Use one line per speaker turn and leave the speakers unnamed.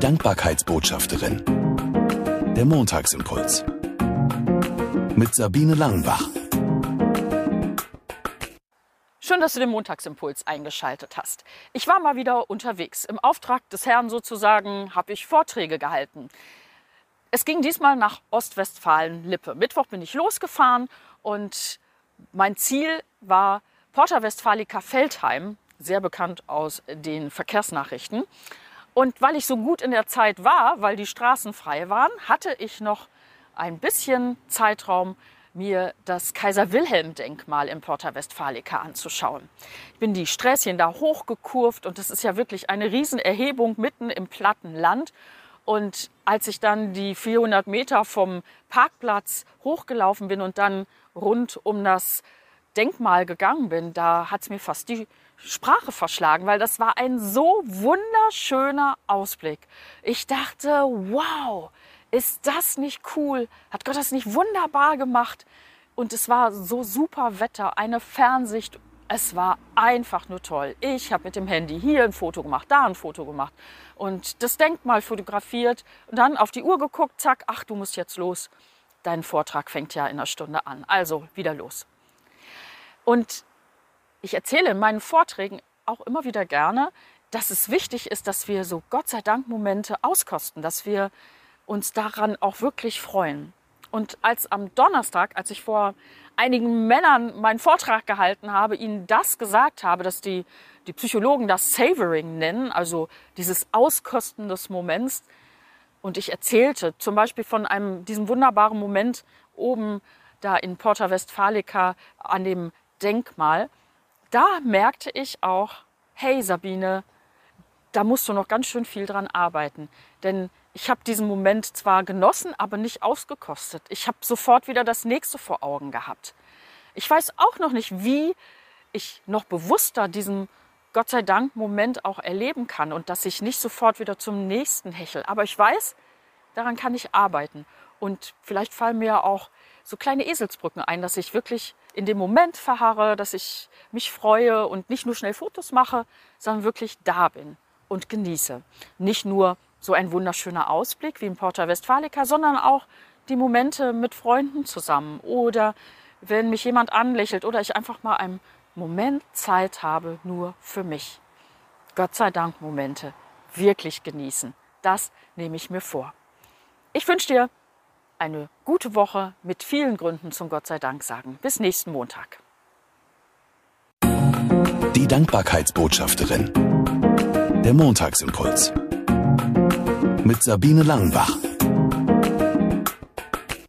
Dankbarkeitsbotschafterin. Der Montagsimpuls. Mit Sabine Langenbach.
Schön, dass du den Montagsimpuls eingeschaltet hast. Ich war mal wieder unterwegs. Im Auftrag des Herrn sozusagen habe ich Vorträge gehalten. Es ging diesmal nach Ostwestfalen-Lippe. Mittwoch bin ich losgefahren und mein Ziel war Porta Westfalica Feldheim, sehr bekannt aus den Verkehrsnachrichten. Und weil ich so gut in der Zeit war, weil die Straßen frei waren, hatte ich noch ein bisschen Zeitraum, mir das Kaiser-Wilhelm-Denkmal in Porta Westfalica anzuschauen. Ich bin die Sträßchen da hochgekurvt und es ist ja wirklich eine Riesenerhebung mitten im platten Land. Und als ich dann die 400 Meter vom Parkplatz hochgelaufen bin und dann rund um das Denkmal gegangen bin, da hat es mir fast die Sprache verschlagen, weil das war ein so wunderschöner Ausblick. Ich dachte, wow, ist das nicht cool? Hat Gott das nicht wunderbar gemacht? Und es war so super Wetter, eine Fernsicht. Es war einfach nur toll. Ich habe mit dem Handy hier ein Foto gemacht, da ein Foto gemacht und das Denkmal fotografiert und dann auf die Uhr geguckt, zack, ach, du musst jetzt los. Dein Vortrag fängt ja in einer Stunde an. Also wieder los. Und ich erzähle in meinen Vorträgen auch immer wieder gerne, dass es wichtig ist, dass wir so Gott sei Dank Momente auskosten, dass wir uns daran auch wirklich freuen. Und als am Donnerstag, als ich vor einigen Männern meinen Vortrag gehalten habe, ihnen das gesagt habe, dass die, die Psychologen das Savoring nennen, also dieses Auskosten des Moments, und ich erzählte zum Beispiel von einem, diesem wunderbaren Moment oben da in Porta Westfalica an dem Denkmal, da merkte ich auch, hey Sabine, da musst du noch ganz schön viel dran arbeiten. Denn ich habe diesen Moment zwar genossen, aber nicht ausgekostet. Ich habe sofort wieder das nächste vor Augen gehabt. Ich weiß auch noch nicht, wie ich noch bewusster diesen Gott sei Dank Moment auch erleben kann und dass ich nicht sofort wieder zum nächsten hechel. Aber ich weiß, daran kann ich arbeiten. Und vielleicht fallen mir auch so kleine Eselsbrücken ein, dass ich wirklich in dem Moment verharre, dass ich mich freue und nicht nur schnell Fotos mache, sondern wirklich da bin und genieße. Nicht nur so ein wunderschöner Ausblick wie in Porta Westfalica, sondern auch die Momente mit Freunden zusammen oder wenn mich jemand anlächelt oder ich einfach mal einen Moment Zeit habe nur für mich. Gott sei Dank Momente wirklich genießen. Das nehme ich mir vor. Ich wünsche dir eine gute Woche mit vielen Gründen zum Gott sei Dank sagen. Bis nächsten Montag.
Die Dankbarkeitsbotschafterin. Der Montagsimpuls. Mit Sabine Langenbach.